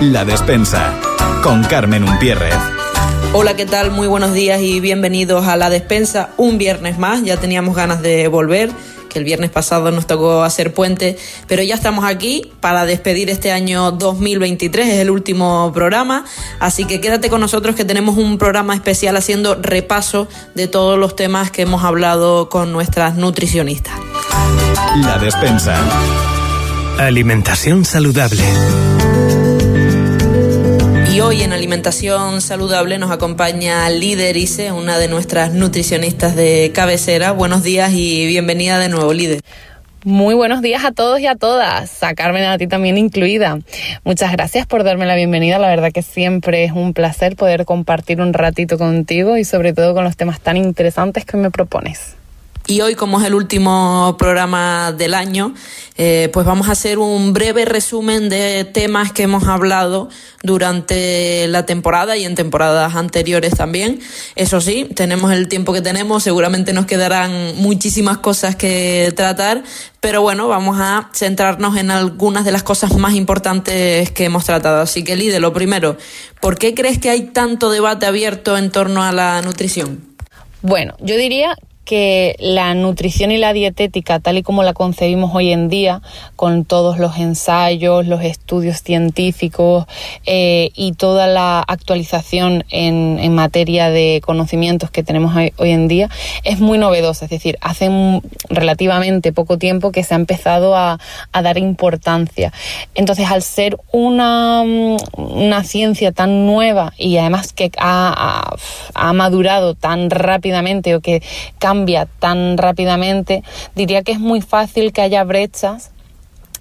La despensa con Carmen Umpierrez. Hola, ¿qué tal? Muy buenos días y bienvenidos a La despensa. Un viernes más, ya teníamos ganas de volver que el viernes pasado nos tocó hacer puente, pero ya estamos aquí para despedir este año 2023, es el último programa, así que quédate con nosotros que tenemos un programa especial haciendo repaso de todos los temas que hemos hablado con nuestras nutricionistas. La despensa. Alimentación saludable. Hoy en Alimentación Saludable nos acompaña Líder Ise, una de nuestras nutricionistas de cabecera. Buenos días y bienvenida de nuevo, Líder. Muy buenos días a todos y a todas, a Carmen a ti también incluida. Muchas gracias por darme la bienvenida, la verdad que siempre es un placer poder compartir un ratito contigo y sobre todo con los temas tan interesantes que me propones. Y hoy, como es el último programa del año, eh, pues vamos a hacer un breve resumen de temas que hemos hablado durante la temporada y en temporadas anteriores también. Eso sí, tenemos el tiempo que tenemos, seguramente nos quedarán muchísimas cosas que tratar, pero bueno, vamos a centrarnos en algunas de las cosas más importantes que hemos tratado. Así que, Lide, lo primero, ¿por qué crees que hay tanto debate abierto en torno a la nutrición? Bueno, yo diría que la nutrición y la dietética, tal y como la concebimos hoy en día, con todos los ensayos, los estudios científicos eh, y toda la actualización en, materia de conocimientos que tenemos hoy, en día, es muy novedosa. Es decir, hace relativamente poco tiempo que se ha empezado a, dar importancia. Entonces, al ser una, una, ciencia tan nueva y además que ha, ha madurado tan rápidamente o que cambia tan rápidamente, diría que es muy fácil que haya brechas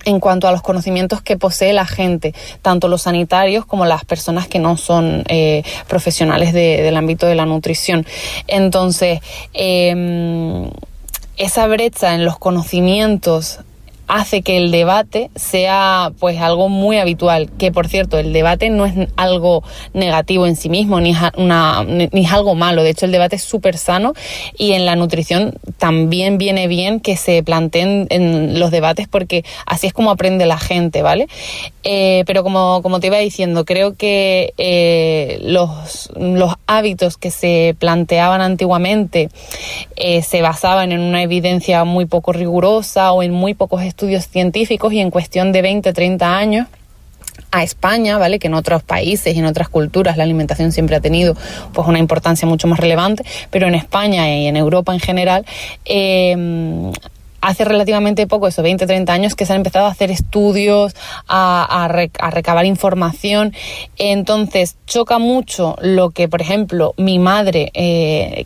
en cuanto a los conocimientos que posee la gente, tanto los sanitarios como las personas que no son eh, profesionales de, del ámbito de la nutrición. Entonces, eh, esa brecha en los conocimientos hace que el debate sea pues algo muy habitual, que por cierto, el debate no es algo negativo en sí mismo, ni es, una, ni es algo malo, de hecho el debate es súper sano y en la nutrición también viene bien que se planteen en los debates porque así es como aprende la gente, ¿vale? Eh, pero como, como te iba diciendo, creo que eh, los, los hábitos que se planteaban antiguamente eh, se basaban en una evidencia muy poco rigurosa o en muy pocos estudios estudios científicos y en cuestión de 20, 30 años a España, ¿vale? Que en otros países y en otras culturas la alimentación siempre ha tenido pues una importancia mucho más relevante, pero en España y en Europa en general eh, hace relativamente poco, eso, 20, 30 años, que se han empezado a hacer estudios, a, a, recabar información. Entonces, choca mucho lo que, por ejemplo, mi madre eh,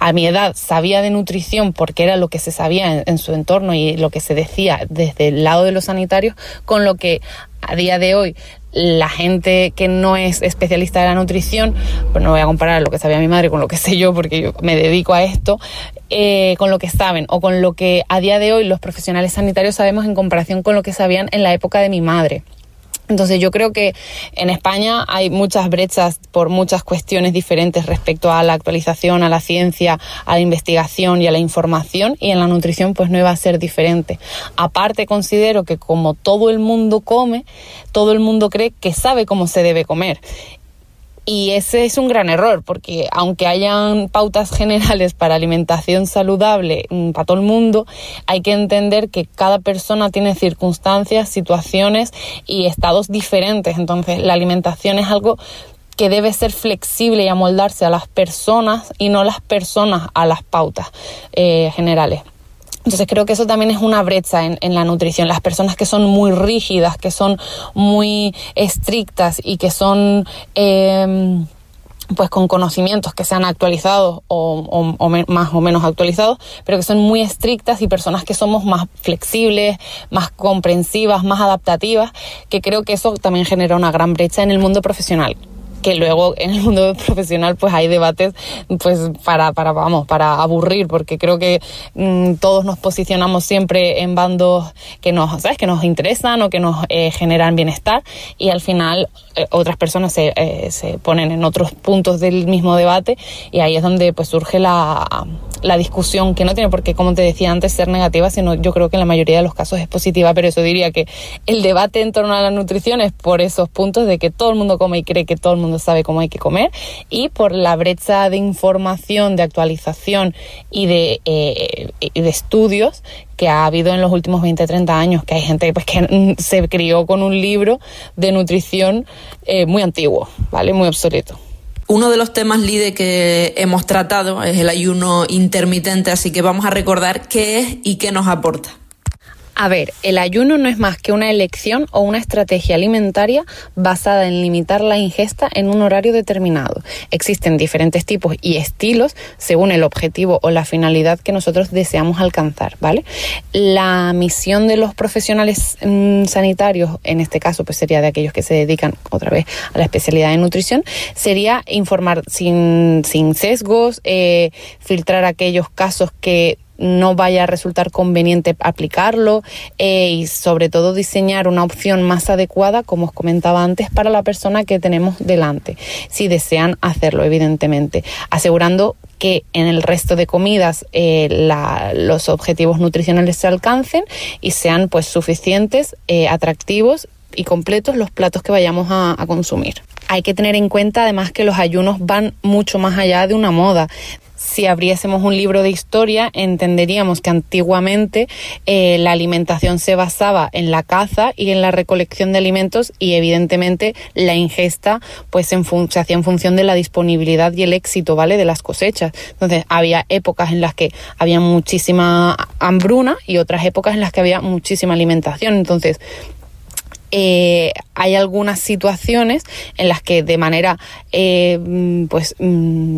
a mi edad sabía de nutrición porque era lo que se sabía en, su entorno y lo que se decía desde el lado de los sanitarios, con lo que a día de hoy la gente que no es especialista de la nutrición, pues no voy a comparar lo que sabía mi madre con lo que sé yo porque yo me dedico a esto, eh, con lo que saben o con lo que a día de hoy los profesionales sanitarios sabemos en comparación con lo que sabían en la época de mi madre. Entonces yo creo que en España hay muchas brechas por muchas cuestiones diferentes respecto a la actualización, a la ciencia, a la investigación y a la información y en la nutrición pues no iba a ser diferente. Aparte considero que como todo el mundo come, todo el mundo cree que sabe cómo se debe comer y ese es un gran error, porque aunque hayan pautas generales para alimentación saludable mm, para todo el mundo, hay que entender que cada persona tiene circunstancias, situaciones y estados diferentes. Entonces, la alimentación es algo que debe ser flexible y amoldarse a las personas y no las personas a las pautas eh, generales. Entonces creo que eso también es una brecha en, en, la nutrición. Las personas que son muy rígidas, que son muy estrictas y que son eh, pues con conocimientos que sean actualizados o, o más o menos actualizados, pero que son muy estrictas y personas que somos más flexibles, más comprensivas, más adaptativas, que creo que eso también genera una gran brecha en el mundo profesional que luego en el mundo profesional pues hay debates pues para, para vamos, para aburrir, porque creo que mmm, todos nos posicionamos siempre en bandos que nos, ¿sabes? que nos interesan o que nos eh, generan bienestar y al final eh, otras personas se, eh, se ponen en otros puntos del mismo debate y ahí es donde pues surge la la discusión, que no tiene por qué, como te decía antes, ser negativa, sino yo creo que en la mayoría de los casos es positiva, pero eso diría que el debate en torno a la nutrición es por esos puntos de que todo el mundo come y cree que todo el mundo sabe cómo hay que comer y por la brecha de información, de actualización y de, eh, de estudios que ha habido en los últimos 20, 30 años, que hay gente pues, que se crió con un libro de nutrición eh, muy antiguo, ¿vale? Muy obsoleto. Uno de los temas LIDE que hemos tratado es el ayuno intermitente, así que vamos a recordar qué es y qué nos aporta. A ver, el ayuno no es más que una elección o una estrategia alimentaria basada en limitar la ingesta en un horario determinado. Existen diferentes tipos y estilos según el objetivo o la finalidad que nosotros deseamos alcanzar, ¿vale? La misión de los profesionales mm, sanitarios, en este caso pues sería de aquellos que se dedican otra vez a la especialidad de nutrición, sería informar sin, sin sesgos, eh, filtrar aquellos casos que no vaya a resultar conveniente aplicarlo eh, y sobre todo diseñar una opción más adecuada, como os comentaba antes, para la persona que tenemos delante, si desean hacerlo, evidentemente, asegurando que en el resto de comidas eh, los objetivos nutricionales se alcancen y sean pues suficientes, eh, atractivos y completos los platos que vayamos a, consumir. Hay que tener en cuenta además que los ayunos van mucho más allá de una moda si abriésemos un libro de historia, entenderíamos que antiguamente eh, la alimentación se basaba en la caza y en la recolección de alimentos y evidentemente la ingesta pues se hacía en función de la disponibilidad y el éxito, ¿vale? De las cosechas. Entonces había épocas en las que había muchísima hambruna y otras épocas en las que había muchísima alimentación. Entonces eh, hay algunas situaciones en las que de manera eh, pues mm,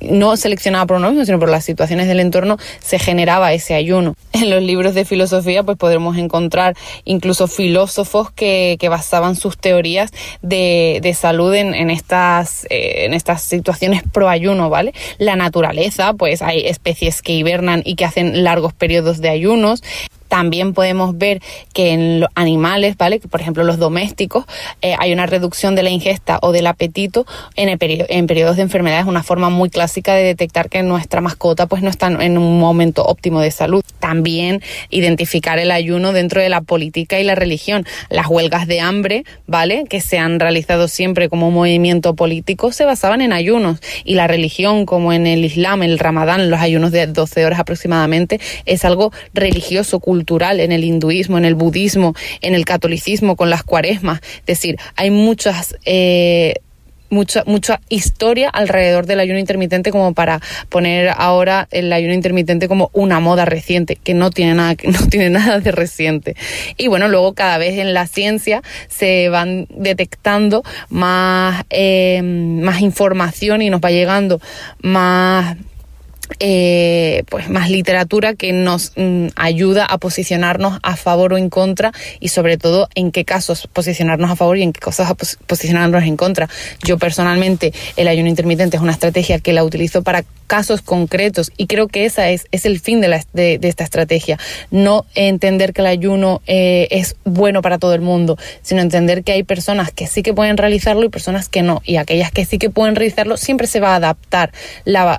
no seleccionada por uno mismo, sino por las situaciones del entorno, se generaba ese ayuno. En los libros de filosofía pues podremos encontrar incluso filósofos que, basaban sus teorías de, salud en, en estas, eh, en estas situaciones pro ayuno, ¿vale? La naturaleza, pues hay especies que hibernan y que hacen largos periodos de ayunos. También podemos ver que en los animales, ¿vale? por ejemplo los domésticos, eh, hay una reducción de la ingesta o del apetito en, el en periodos de enfermedad. Es una forma muy clásica de detectar que nuestra mascota pues no está en un momento óptimo de salud. También identificar el ayuno dentro de la política y la religión. Las huelgas de hambre, ¿vale? Que se han realizado siempre como movimiento político, se basaban en ayunos. Y la religión, como en el Islam, el Ramadán, los ayunos de 12 horas aproximadamente, es algo religioso, cultural cultural en el hinduismo, en el budismo, en el catolicismo, con las cuaresmas. Es decir, hay muchas... Eh, mucha, mucha historia alrededor del ayuno intermitente como para poner ahora el ayuno intermitente como una moda reciente, que no tiene nada, no tiene nada de reciente. Y bueno, luego cada vez en la ciencia se van detectando más, eh, más información y nos va llegando más eh, pues más literatura que nos mm, ayuda a posicionarnos a favor o en contra y sobre todo en qué casos posicionarnos a favor y en qué cosas posicionarnos en contra. Yo personalmente el ayuno intermitente es una estrategia que la utilizo para casos concretos y creo que esa es, es el fin de, la, de, esta estrategia. No entender que el ayuno eh, es bueno para todo el mundo, sino entender que hay personas que sí que pueden realizarlo y personas que no. Y aquellas que sí que pueden realizarlo, siempre se va a adaptar la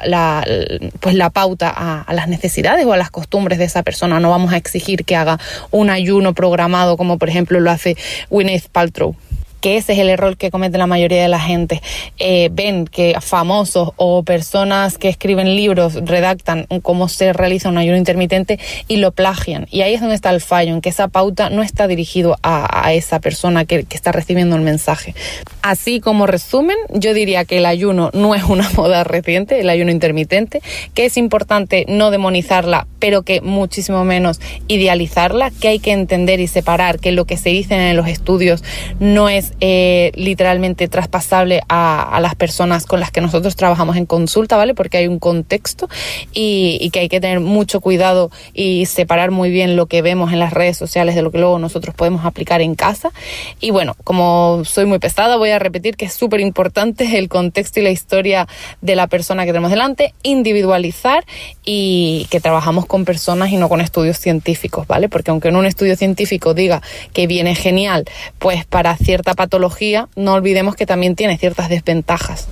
pues la pauta a, a las necesidades o a las costumbres de esa persona. No vamos a exigir que haga un ayuno programado como por ejemplo lo hace Gwyneth Paltrow que ese es el error que comete la mayoría de la gente. Eh, ven que famosos o personas que escriben libros redactan cómo se realiza un ayuno intermitente y lo plagian. Y ahí es donde está el fallo, en que esa pauta no está dirigido a, esa persona que, que, está recibiendo el mensaje. Así como resumen, yo diría que el ayuno no es una moda reciente, el ayuno intermitente, que es importante no demonizarla, pero que muchísimo menos idealizarla, que hay que entender y separar que lo que se dice en los estudios no es eh, literalmente traspasable a, las personas con las que nosotros trabajamos en consulta, ¿vale? Porque hay un contexto y, que hay que tener mucho cuidado y separar muy bien lo que vemos en las redes sociales de lo que luego nosotros podemos aplicar en casa. Y bueno, como soy muy pesada, voy a repetir que es súper importante el contexto y la historia de la persona que tenemos delante, individualizar y que trabajamos con personas y no con estudios científicos, ¿vale? Porque aunque en un estudio científico diga que viene genial, pues para cierta patología, no olvidemos que también tiene ciertas desventajas.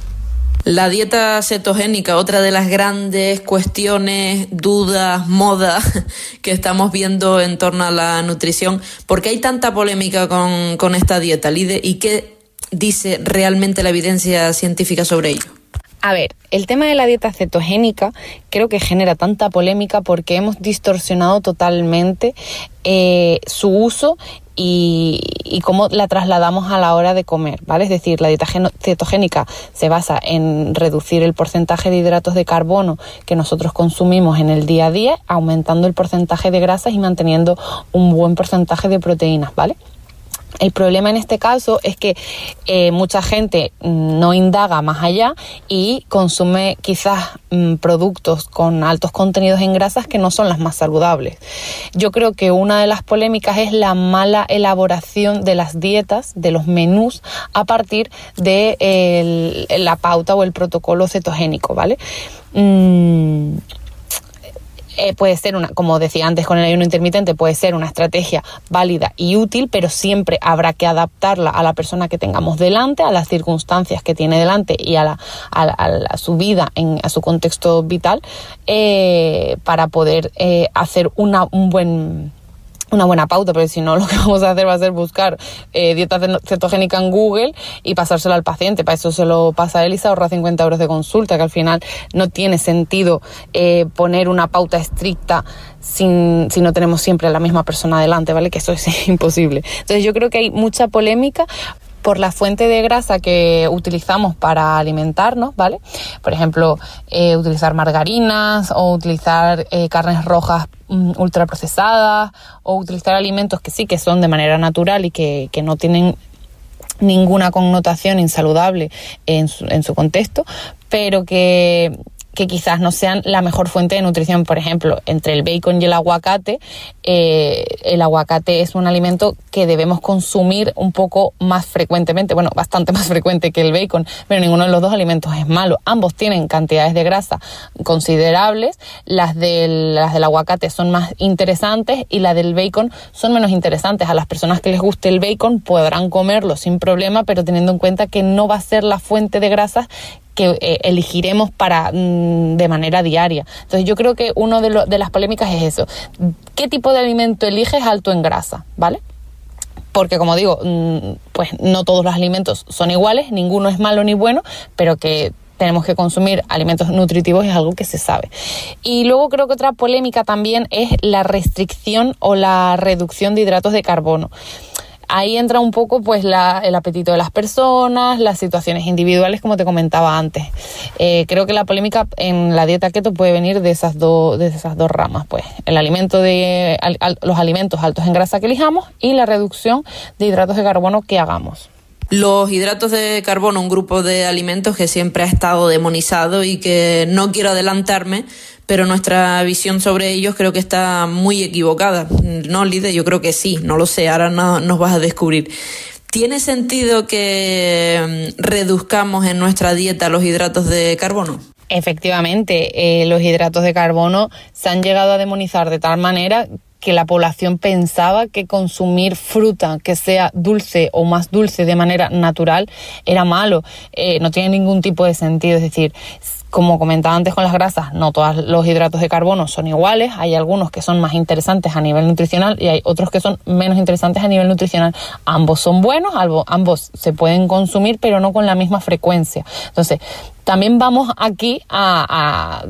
La dieta cetogénica, otra de las grandes cuestiones, dudas, modas que estamos viendo en torno a la nutrición. ¿Por qué hay tanta polémica con, con esta dieta, Lide? ¿Y qué dice realmente la evidencia científica sobre ello? A ver, el tema de la dieta cetogénica creo que genera tanta polémica porque hemos distorsionado totalmente eh, su uso y, cómo la trasladamos a la hora de comer, ¿vale? Es decir, la dieta cetogénica se basa en reducir el porcentaje de hidratos de carbono que nosotros consumimos en el día a día, aumentando el porcentaje de grasas y manteniendo un buen porcentaje de proteínas, ¿vale? El problema en este caso es que eh, mucha gente no indaga más allá y consume quizás mm, productos con altos contenidos en grasas que no son las más saludables. Yo creo que una de las polémicas es la mala elaboración de las dietas, de los menús, a partir de la pauta o el protocolo cetogénico, ¿vale? Mm, eh, puede ser una, como decía antes con el ayuno intermitente, puede ser una estrategia válida y útil, pero siempre habrá que adaptarla a la persona que tengamos delante, a las circunstancias que tiene delante y a, la, a, su vida, en, a su contexto vital, eh, para poder eh, hacer una, un buen una buena pauta, pero si no lo que vamos a hacer va a ser buscar eh, dieta cetogénica en Google y pasárselo al paciente. Para eso se lo pasa a él ahorra 50 euros de consulta, que al final no tiene sentido eh, poner una pauta estricta sin, si no tenemos siempre a la misma persona delante, ¿vale? Que eso es imposible. Entonces yo creo que hay mucha polémica por la fuente de grasa que utilizamos para alimentarnos, ¿vale? Por ejemplo, eh, utilizar margarinas o utilizar eh, carnes rojas mm, ultraprocesadas o utilizar alimentos que sí que son de manera natural y que, que no tienen ninguna connotación insaludable en su, en su contexto, pero que que quizás no sean la mejor fuente de nutrición. Por ejemplo, entre el bacon y el aguacate, eh, el aguacate es un alimento que debemos consumir un poco más frecuentemente, bueno, bastante más frecuente que el bacon, pero ninguno de los dos alimentos es malo. Ambos tienen cantidades de grasa considerables, las del, las del aguacate son más interesantes y las del bacon son menos interesantes. A las personas que les guste el bacon podrán comerlo sin problema, pero teniendo en cuenta que no va a ser la fuente de grasas que eh, elegiremos para mm, de manera diaria. Entonces yo creo que una de, de las polémicas es eso. ¿Qué tipo de alimento eliges alto en grasa? ¿Vale? porque como digo, mm, pues no todos los alimentos son iguales, ninguno es malo ni bueno, pero que tenemos que consumir alimentos nutritivos es algo que se sabe. Y luego creo que otra polémica también es la restricción o la reducción de hidratos de carbono ahí entra un poco pues la, el apetito de las personas, las situaciones individuales, como te comentaba antes. Eh, creo que la polémica en la dieta keto puede venir de esas, dos de esas dos ramas, pues el alimento de los alimentos altos en grasa que elijamos y la reducción de hidratos de carbono que hagamos. Los hidratos de carbono, un grupo de alimentos que siempre ha estado demonizado y que no quiero adelantarme, pero nuestra visión sobre ellos creo que está muy equivocada. ¿No, Lide? Yo creo que sí, no lo sé, ahora no, nos vas a descubrir. ¿Tiene sentido que mm, reduzcamos en nuestra dieta los hidratos de carbono? Efectivamente, eh, los hidratos de carbono se han llegado a demonizar de tal manera que la población pensaba que consumir fruta que sea dulce o más dulce de manera natural era malo. Eh, no tiene ningún tipo de sentido. Es decir, como comentaba antes con las grasas, no todos los hidratos de carbono son iguales. Hay algunos que son más interesantes a nivel nutricional y hay otros que son menos interesantes a nivel nutricional. Ambos son buenos, ambos se pueden consumir, pero no con la misma frecuencia. Entonces, también vamos aquí a,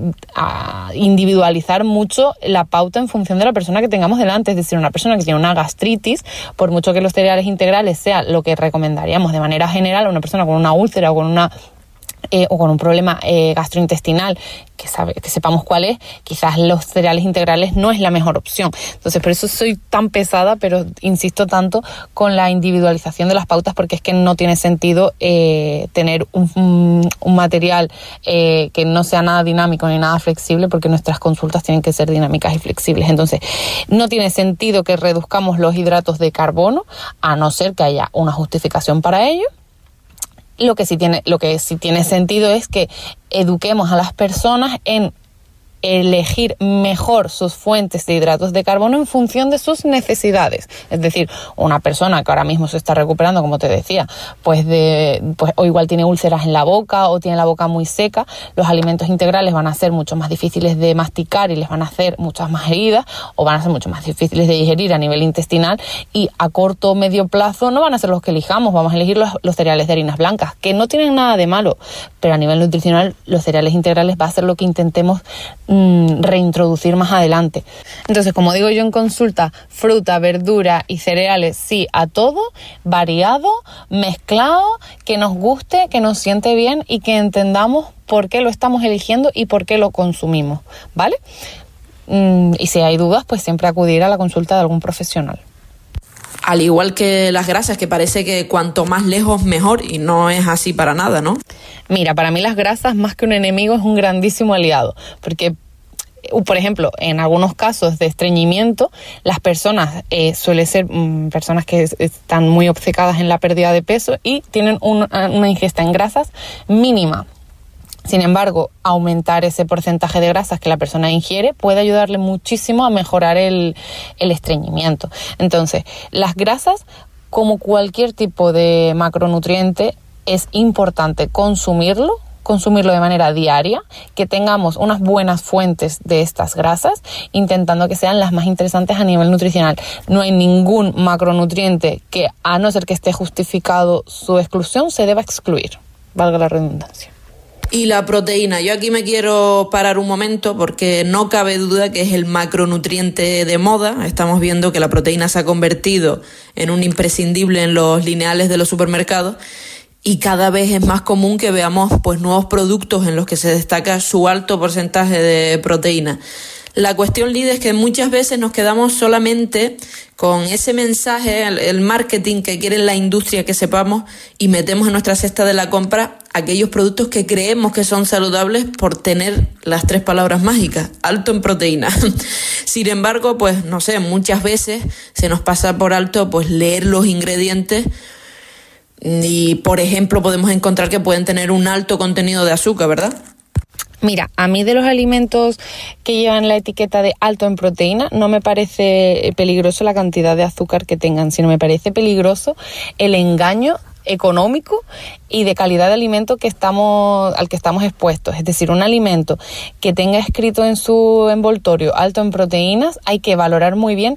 individualizar mucho la pauta en función de la persona que tengamos delante. Es decir, una persona que tiene una gastritis, por mucho que los cereales integrales sea lo que recomendaríamos de manera general a una persona con una úlcera o con una eh, o con un problema eh, gastrointestinal que, sabe, que sepamos cuál es, quizás los cereales integrales no es la mejor opción. Entonces, por eso soy tan pesada, pero insisto tanto con la individualización de las pautas, porque es que no tiene sentido eh, tener un, un material que no sea nada dinámico ni nada flexible, porque nuestras consultas tienen que ser dinámicas y flexibles. Entonces, no tiene sentido que reduzcamos los hidratos de carbono, a no ser que haya una justificación para ello lo que sí tiene, lo que sí tiene sentido es que eduquemos a las personas en elegir mejor sus fuentes de hidratos de carbono en función de sus necesidades. Es decir, una persona que ahora mismo se está recuperando, como te decía, pues de pues o igual tiene úlceras en la boca o tiene la boca muy seca, los alimentos integrales van a ser mucho más difíciles de masticar y les van a hacer muchas más heridas o van a ser mucho más difíciles de digerir a nivel intestinal y a corto o medio plazo no van a ser los que elijamos, vamos a elegir los, los cereales de harinas blancas, que no tienen nada de malo, pero a nivel nutricional los cereales integrales va a ser lo que intentemos Mm, reintroducir más adelante. Entonces, como digo yo en consulta, fruta, verdura y cereales, sí, a todo, variado, mezclado, que nos guste, que nos siente bien y que entendamos por qué lo estamos eligiendo y por qué lo consumimos, ¿vale? Mm, y si hay dudas, pues siempre acudir a la consulta de algún profesional al igual que las grasas, que parece que cuanto más lejos mejor y no es así para nada, ¿no? Mira, para mí las grasas más que un enemigo es un grandísimo aliado, porque uh, por ejemplo, en algunos casos de estreñimiento, las personas eh, suelen ser mm, personas que están muy obcecadas en la pérdida de peso y tienen una ingesta en grasas mínima. Sin embargo, aumentar ese porcentaje de grasas que la persona ingiere puede ayudarle muchísimo a mejorar el, estreñimiento. Entonces, las grasas, como cualquier tipo de macronutriente, es importante consumirlo consumirlo de manera diaria, que tengamos unas buenas fuentes de estas grasas, intentando que sean las más interesantes a nivel nutricional. No hay ningún macronutriente que, a no ser que esté justificado su exclusión, se deba excluir. Valga la redundancia. Y la proteína. Yo aquí me quiero parar un momento porque no cabe duda que es el macronutriente de moda. Estamos viendo que la proteína se ha convertido en un imprescindible en los lineales de los supermercados y cada vez es más común que veamos pues nuevos productos en los que se destaca su alto porcentaje de proteína. La cuestión, líder, es que muchas veces nos quedamos solamente con ese mensaje, el, marketing que quiere la industria que sepamos y metemos en nuestra cesta de la compra aquellos productos que creemos que son saludables por tener las tres palabras mágicas, alto en proteína. Sin embargo, pues no sé, muchas veces se nos pasa por alto pues leer los ingredientes y por ejemplo podemos encontrar que pueden tener un alto contenido de azúcar, ¿verdad? Mira, a mí de los alimentos que llevan la etiqueta de alto en proteína no me parece peligroso la cantidad de azúcar que tengan, sino me parece peligroso el engaño económico y de calidad de alimento que estamos al que estamos expuestos, es decir, un alimento que tenga escrito en su envoltorio alto en proteínas, hay que valorar muy bien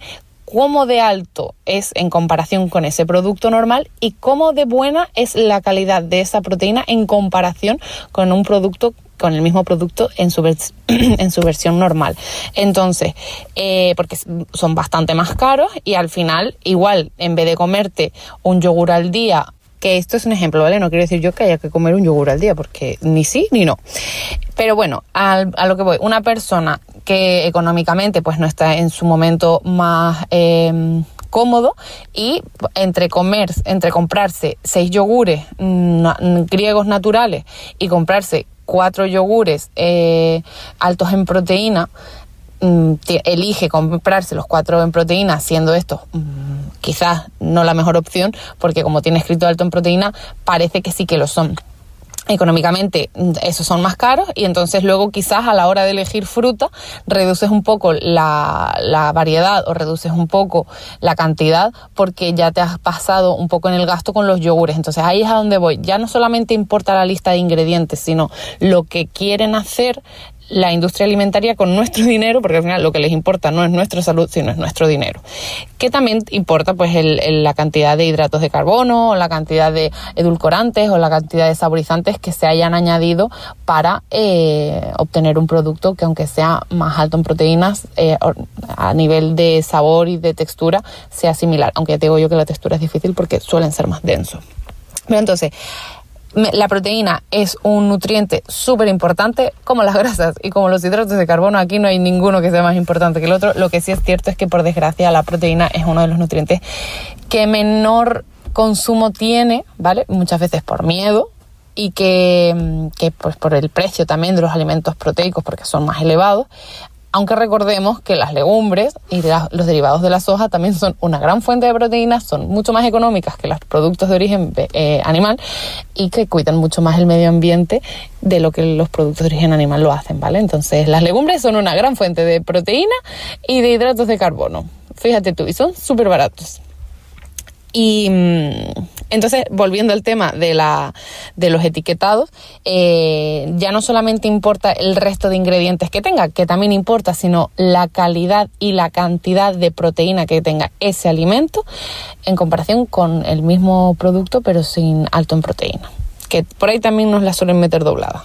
cómo de alto es en comparación con ese producto normal y cómo de buena es la calidad de esa proteína en comparación con un producto con el mismo producto en su, en su versión normal. Entonces, eh, porque son bastante más caros y al final, igual, en vez de comerte un yogur al día que esto es un ejemplo, ¿vale? No quiero decir yo que haya que comer un yogur al día, porque ni sí ni no. Pero bueno, a, lo que voy, una persona que económicamente pues no está en su momento más em, cómodo y entre comer, entre comprarse seis yogures griegos naturales y comprarse cuatro yogures eh, altos en proteína, mm, elige comprarse los cuatro en proteína, siendo esto mm, quizás no la mejor opción, porque como tiene escrito alto en proteína, parece que sí que lo son económicamente mm, esos son más caros y entonces luego quizás a la hora de elegir fruta reduces un poco la, la, variedad o reduces un poco la cantidad porque ya te has pasado un poco en el gasto con los yogures. Entonces ahí es a donde voy. Ya no solamente importa la lista de ingredientes, sino lo que quieren hacer la industria alimentaria con nuestro dinero, porque al final lo que les importa no es nuestra salud, sino es nuestro dinero. Que también importa pues el, la cantidad de hidratos de carbono, o la cantidad de edulcorantes o la cantidad de saborizantes que se hayan añadido para eh, obtener un producto que aunque sea más alto en proteínas, eh, a nivel de sabor y de textura sea similar. Aunque te digo yo que la textura es difícil porque suelen ser más densos. Pero entonces, la proteína es un nutriente súper importante, como las grasas y como los hidratos de carbono. Aquí no hay ninguno que sea más importante que el otro. Lo que sí es cierto es que, por desgracia, la proteína es uno de los nutrientes que menor consumo tiene, ¿vale? Muchas veces por miedo y que, que pues por el precio también de los alimentos proteicos, porque son más elevados, aunque recordemos que las legumbres y los derivados de la soja también son una gran fuente de proteínas, son mucho más económicas que los productos de origen eh, animal y que cuidan mucho más el medio ambiente de lo que los productos de origen animal lo hacen, ¿vale? Entonces las legumbres son una gran fuente de proteína y de hidratos de carbono. Fíjate tú, y son súper baratos. Y mm, entonces, volviendo al tema de, la, de los etiquetados, eh, ya no solamente importa el resto de ingredientes que tenga, que también importa, sino la calidad y la cantidad de proteína que tenga ese alimento en comparación con el mismo producto, pero sin alto en proteína. Que por ahí también nos la suelen meter doblada.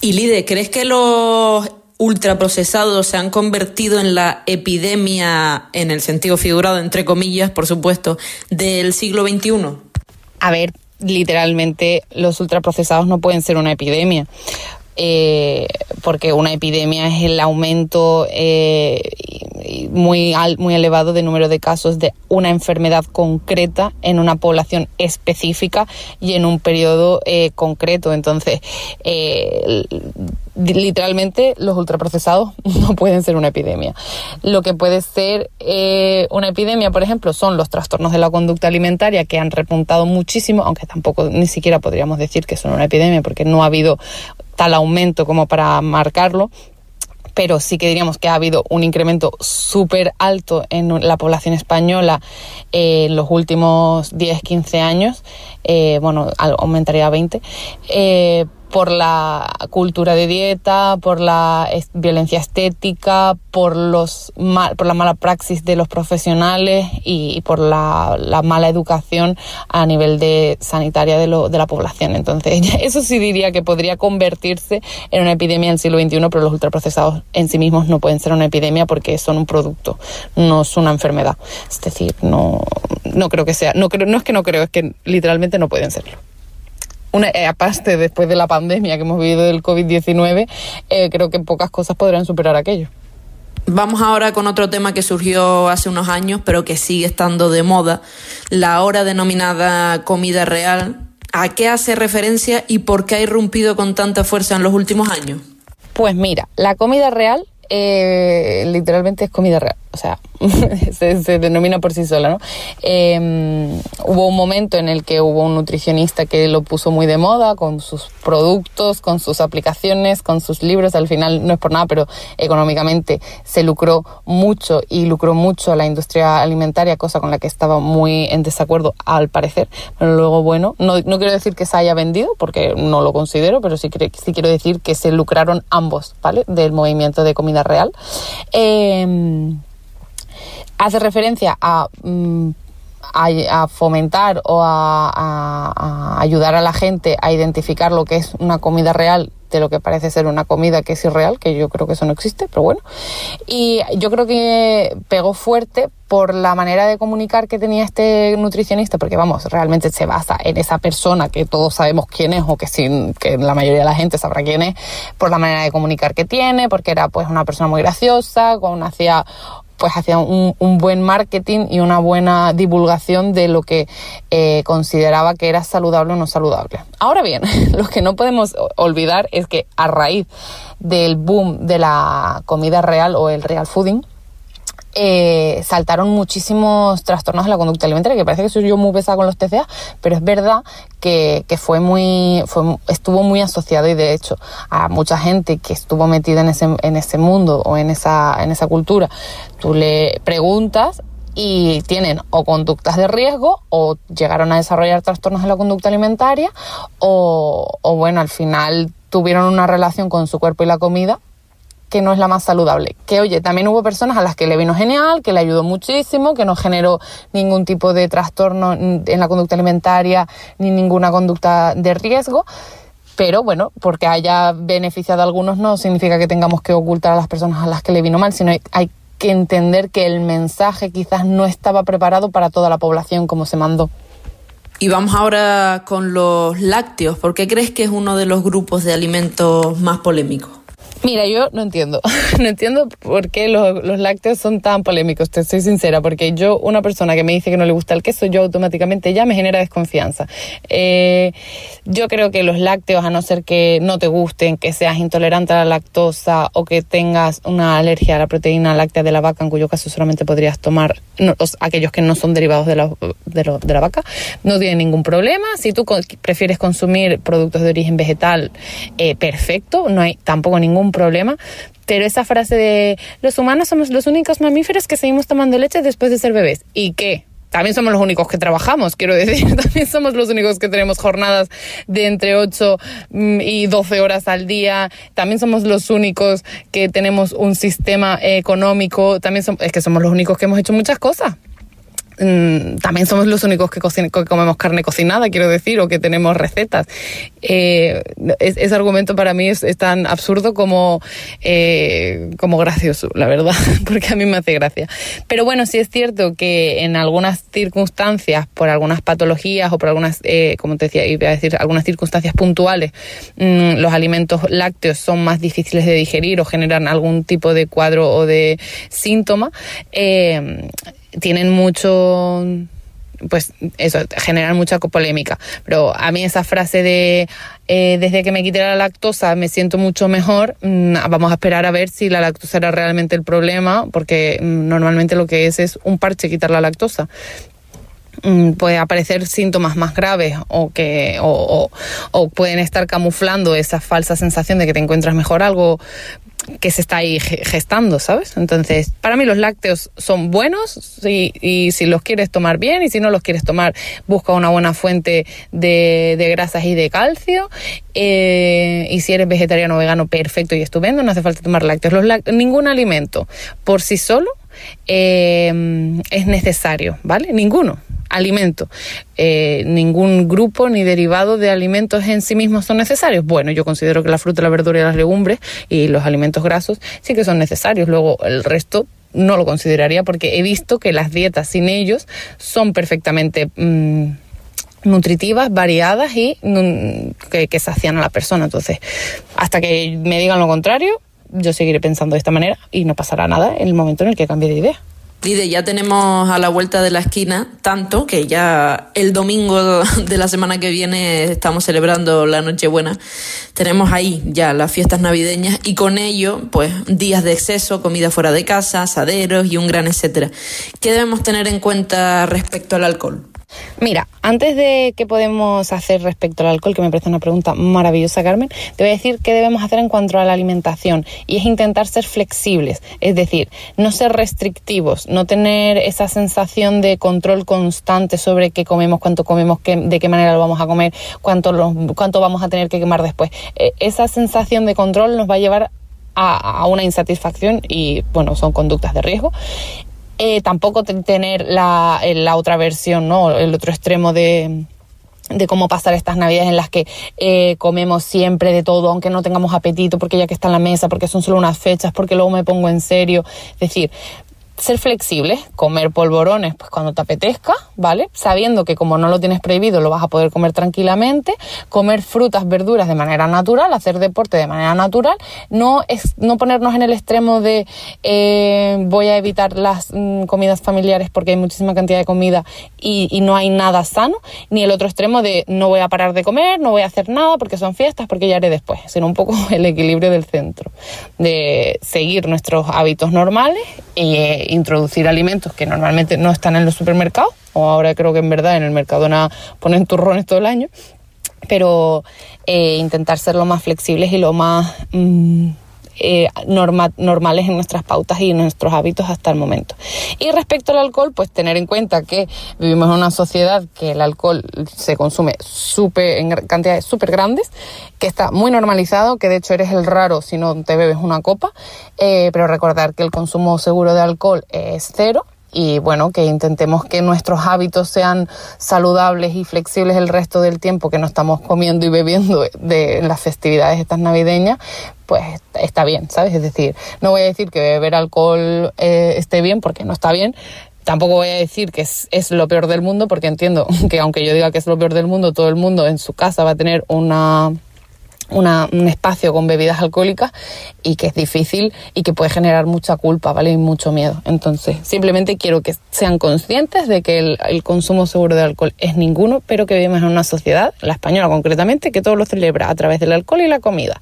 Y Lide, ¿crees que los ultraprocesados se han convertido en la epidemia, en el sentido figurado, entre comillas, por supuesto, del siglo XXI? A ver, literalmente los ultraprocesados no pueden ser una epidemia. Eh, porque una epidemia es el aumento eh, muy, muy elevado de número de casos de una enfermedad concreta en una población específica y en un periodo eh, concreto. Entonces, eh, literalmente los ultraprocesados no pueden ser una epidemia. Lo que puede ser eh, una epidemia, por ejemplo, son los trastornos de la conducta alimentaria que han repuntado muchísimo, aunque tampoco ni siquiera podríamos decir que son una epidemia porque no ha habido tal aumento como para marcarlo, pero sí que diríamos que ha habido un incremento súper alto en la población española eh, en los últimos 10-15 años, eh, bueno, aumentaría a 20, eh, por la cultura de dieta, por la violencia estética, por, los por la mala praxis de los profesionales y, por la, mala educación a nivel de sanitaria de, lo, de la población. Entonces, eso sí diría que podría convertirse en una epidemia en el siglo XXI, pero los ultraprocesados en sí mismos no pueden ser una epidemia porque son un producto, no es una enfermedad. Es decir, no, no creo que sea, no, creo, no es que no creo, es que literalmente no pueden serlo una, eh, aparte después de la pandemia que hemos vivido del COVID-19, eh, creo que pocas cosas podrán superar aquello. Vamos ahora con otro tema que surgió hace unos años, pero que sigue estando de moda, la ahora denominada comida real. ¿A qué hace referencia y por qué ha irrumpido con tanta fuerza en los últimos años? Pues mira, la comida real eh, literalmente es comida real, o sea, se, denomina por sí sola, ¿no? Em, hubo un momento en el que hubo un nutricionista que lo puso muy de moda con sus productos, con sus aplicaciones, con sus libros, al final no es por nada, pero económicamente se lucró mucho y lucró mucho la industria alimentaria, cosa con la que estaba muy en desacuerdo al parecer, pero luego, bueno, no, no quiero decir que se haya vendido, porque no lo considero, pero sí, sí quiero decir que se lucraron ambos, ¿vale? Del movimiento de comida real. Em, hace referencia a, mm, a, fomentar o a, ayudar a la gente a identificar lo que es una comida real de lo que parece ser una comida que es irreal, que yo creo que eso no existe, pero bueno. Y yo creo que pegó fuerte por la manera de comunicar que tenía este nutricionista, porque vamos, realmente se basa en esa persona que todos sabemos quién es o que, sin, que la mayoría de la gente sabrá quién es, por la manera de comunicar que tiene, porque era pues una persona muy graciosa, con hacía pues hacía un, buen marketing y una buena divulgación de lo que eh, consideraba que era saludable o no saludable. Ahora bien, lo que no podemos olvidar es que a raíz del boom de la comida real o el real fooding, eh, saltaron muchísimos trastornos de la conducta alimentaria, que parece que soy yo muy pesada con los TCA, pero es verdad que, fue muy, estuvo muy asociado y de hecho a mucha gente que estuvo metida en ese, en ese mundo o en esa, en esa cultura, tú le preguntas y tienen o conductas de riesgo o llegaron a desarrollar trastornos de la conducta alimentaria o, o bueno, al final tuvieron una relación con su cuerpo y la comida que no es la más saludable. Que oye, también hubo personas a las que le vino genial, que le ayudó muchísimo, que no generó ningún tipo de trastorno en la conducta alimentaria ni ninguna conducta de riesgo. Pero bueno, porque haya beneficiado a algunos no significa que tengamos que ocultar a las personas a las que le vino mal, sino hay que entender que el mensaje quizás no estaba preparado para toda la población como se mandó. Y vamos ahora con los lácteos. ¿Por qué crees que es uno de los grupos de alimentos más polémicos? Mira, yo no entiendo. no entiendo por qué los, lácteos son tan polémicos, te soy sincera, porque yo, una persona que me dice que no le gusta el queso, yo automáticamente ya me genera desconfianza. Eh, yo creo que los lácteos, a no ser que no te gusten, que seas intolerante a la lactosa o que tengas una alergia a la proteína láctea de la vaca, en cuyo caso solamente podrías tomar aquellos que no son derivados de la, de, la vaca, no tienen ningún problema. Si tú prefieres consumir productos de origen vegetal, eh, perfecto, no hay tampoco ningún problema. Pero esa frase de los humanos somos los únicos mamíferos que seguimos tomando leche después de ser bebés. ¿Y qué? también somos los únicos que trabajamos, quiero decir, también somos los únicos que tenemos jornadas de entre 8 mm, y 12 horas al día, también somos los únicos que tenemos un sistema económico, también es que somos los únicos que hemos hecho muchas cosas. Mm, también somos los únicos que, comemos carne cocinada, quiero decir, o que tenemos recetas. Eh, ese argumento para mí es, tan absurdo como, eh, como gracioso, la verdad, porque a mí me hace gracia. Pero bueno, sí es cierto que en algunas circunstancias, por algunas patologías o por algunas, eh, como te decía, iba a decir, algunas circunstancias puntuales, mm, los alimentos lácteos son más difíciles de digerir o generan algún tipo de cuadro o de síntoma tienen mucho pues eso, generan mucha polémica. Pero a mí esa frase de eh, desde que me quité la lactosa me siento mucho mejor, mm, vamos a esperar a ver si la lactosa era realmente el problema, porque mm, normalmente lo que es es un parche quitar la lactosa. Mm, puede aparecer síntomas más graves o que o, o, pueden estar camuflando esa falsa sensación de que te encuentras mejor algo que se está ahí gestando, ¿sabes? Entonces, para mí los lácteos son buenos y, si los quieres tomar bien y si no los quieres tomar, busca una buena fuente de, grasas y de calcio. Eh, y si eres vegetariano o vegano, perfecto y estupendo, no hace falta tomar lácteos. Los ningún alimento por sí solo eh, es necesario, ¿vale? Ninguno alimento. Eh, ningún grupo ni derivado de alimentos en sí mismos son necesarios. Bueno, yo considero que la fruta, la verdura y las legumbres y los alimentos grasos sí que son necesarios. Luego el resto no lo consideraría porque he visto que las dietas sin ellos son perfectamente mm, nutritivas, variadas y mm, que, que sacian a la persona. Entonces, hasta que me digan lo contrario, yo seguiré pensando de esta manera y no pasará nada en el momento en el que cambie de idea. Lide, ya tenemos a la vuelta de la esquina tanto que ya el domingo de la semana que viene estamos celebrando la Nochebuena. Tenemos ahí ya las fiestas navideñas y con ello, pues, días de exceso, comida fuera de casa, asaderos y un gran etcétera. ¿Qué debemos tener en cuenta respecto al alcohol? Mira, antes de qué podemos hacer respecto al alcohol, que me parece una pregunta maravillosa, Carmen, te voy a decir qué debemos hacer en cuanto a la alimentación y es intentar ser flexibles, es decir, no ser restrictivos, no tener esa sensación de control constante sobre qué comemos, cuánto comemos, qué, de qué manera lo vamos a comer, cuánto, cuánto vamos a tener que quemar después. Eh, esa sensación de control nos va a llevar a, una insatisfacción y bueno, son conductas de riesgo. Eh, tampoco tener la, eh, la, otra versión, ¿no? El otro extremo de, de cómo pasar estas navidades en las que eh, comemos siempre de todo, aunque no tengamos apetito, porque ya que está en la mesa, porque son solo unas fechas, porque luego me pongo en serio. Es decir, ser flexible, comer polvorones pues cuando te apetezca, ¿vale? Sabiendo que como no lo tienes prohibido lo vas a poder comer tranquilamente, comer frutas, verduras de manera natural, hacer deporte de manera natural, no es no ponernos en el extremo de eh, voy a evitar las mm, comidas familiares porque hay muchísima cantidad de comida y, y, no hay nada sano, ni el otro extremo de no voy a parar de comer, no voy a hacer nada porque son fiestas, porque ya haré después, sino un poco el equilibrio del centro, de seguir nuestros hábitos normales y eh, introducir alimentos que normalmente no están en los supermercados, o ahora creo que en verdad en el Mercadona ponen turrones todo el año, pero eh, intentar ser lo más flexibles y lo más mm, eh, normales en nuestras pautas y en nuestros hábitos hasta el momento. Y respecto al alcohol, pues tener en cuenta que vivimos en una sociedad que el alcohol se consume super, en cantidades súper grandes, que está muy normalizado, que de hecho eres el raro si no te bebes una copa, eh, pero recordar que el consumo seguro de alcohol es cero y bueno, que intentemos que nuestros hábitos sean saludables y flexibles el resto del tiempo que no estamos comiendo y bebiendo de las festividades estas navideñas, pues está bien, ¿sabes? Es decir, no voy a decir que beber alcohol eh, esté bien porque no está bien, tampoco voy a decir que es, es, lo peor del mundo, porque entiendo que aunque yo diga que es lo peor del mundo, todo el mundo en su casa va a tener una un espacio con bebidas alcohólicas y que es difícil y que puede generar mucha culpa, ¿vale? Y mucho miedo. Entonces, simplemente quiero que sean conscientes de que el, consumo seguro de alcohol es ninguno, pero que vivimos en una sociedad, la española concretamente, que todo lo celebra a través del alcohol y la comida.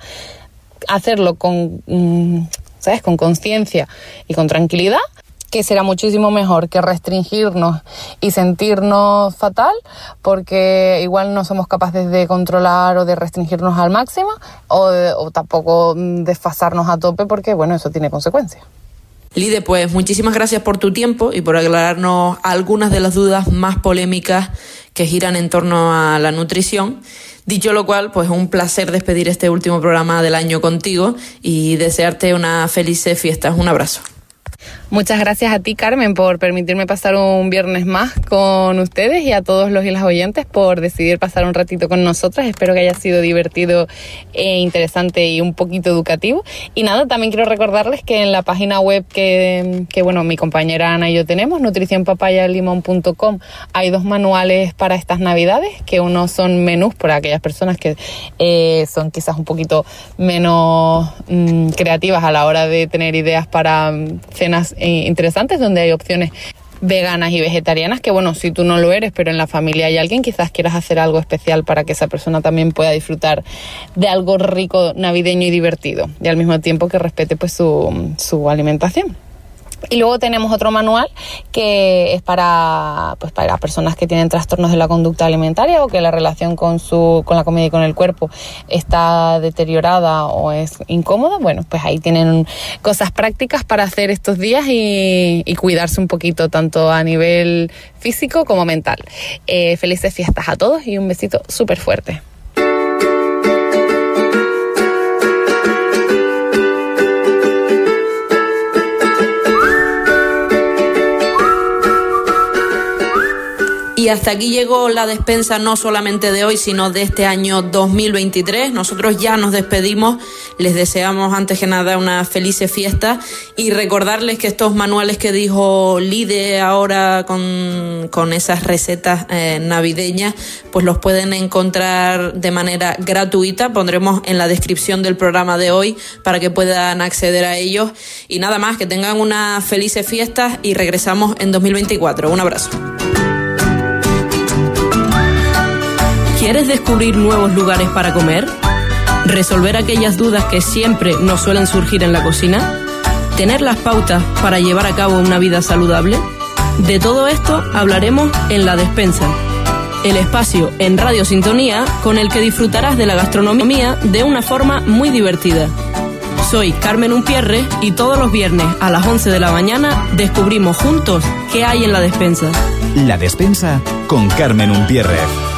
Hacerlo con, mm, ¿sabes? Con conciencia y con tranquilidad que será muchísimo mejor que restringirnos y sentirnos fatal porque igual no somos capaces de controlar o de restringirnos al máximo o, tampoco desfasarnos a tope porque bueno, eso tiene consecuencias. Lide, pues muchísimas gracias por tu tiempo y por aclararnos algunas de las dudas más polémicas que giran en torno a la nutrición. Dicho lo cual, pues un placer despedir este último programa del año contigo y desearte una feliz fiesta. Un abrazo. Muchas gracias a ti, Carmen, por permitirme pasar un viernes más con ustedes y a todos los y las oyentes por decidir pasar un ratito con nosotras. Espero que haya sido divertido e interesante y un poquito educativo. Y nada, también quiero recordarles que en la página web que, bueno, mi compañera Ana y yo tenemos, nutricionpapayalimon.com, hay dos manuales para estas navidades, que uno son menús para aquellas personas que eh, son quizás un poquito menos mm, creativas a la hora de tener ideas para mm, cenas eh, interesantes donde hay opciones veganas y vegetarianas que bueno, si tú no lo eres, pero en la familia hay alguien, quizás quieras hacer algo especial para que esa persona también pueda disfrutar de algo rico, navideño y divertido, y al mismo tiempo que respete pues su, su alimentación. Y luego tenemos otro manual que es para, pues para personas que tienen trastornos de la conducta alimentaria o que la relación con, su, con la comida y con el cuerpo está deteriorada o es incómoda. Bueno, pues ahí tienen cosas prácticas para hacer estos días y, cuidarse un poquito, tanto a nivel físico como mental. Eh, felices fiestas a todos y un besito súper fuerte. Hasta aquí llegó la despensa no solamente de hoy, sino de este año 2023. Nosotros ya nos despedimos. Les deseamos antes que nada una feliz fiesta y recordarles que estos manuales que dijo Lide ahora con, con esas recetas eh, navideñas, pues los pueden encontrar de manera gratuita. Pondremos en la descripción del programa de hoy para que puedan acceder a ellos. Y nada más, que tengan una feliz fiesta y regresamos en 2024. Un abrazo. ¿Quieres descubrir nuevos lugares para comer? ¿Resolver aquellas dudas que siempre nos suelen surgir en la cocina? ¿Tener las pautas para llevar a cabo una vida saludable? De todo esto hablaremos en La Despensa, el espacio en Radio Sintonía con el que disfrutarás de la gastronomía de una forma muy divertida. Soy Carmen Unpierre y todos los viernes a las 11 de la mañana descubrimos juntos qué hay en la despensa. La Despensa con Carmen Unpierre.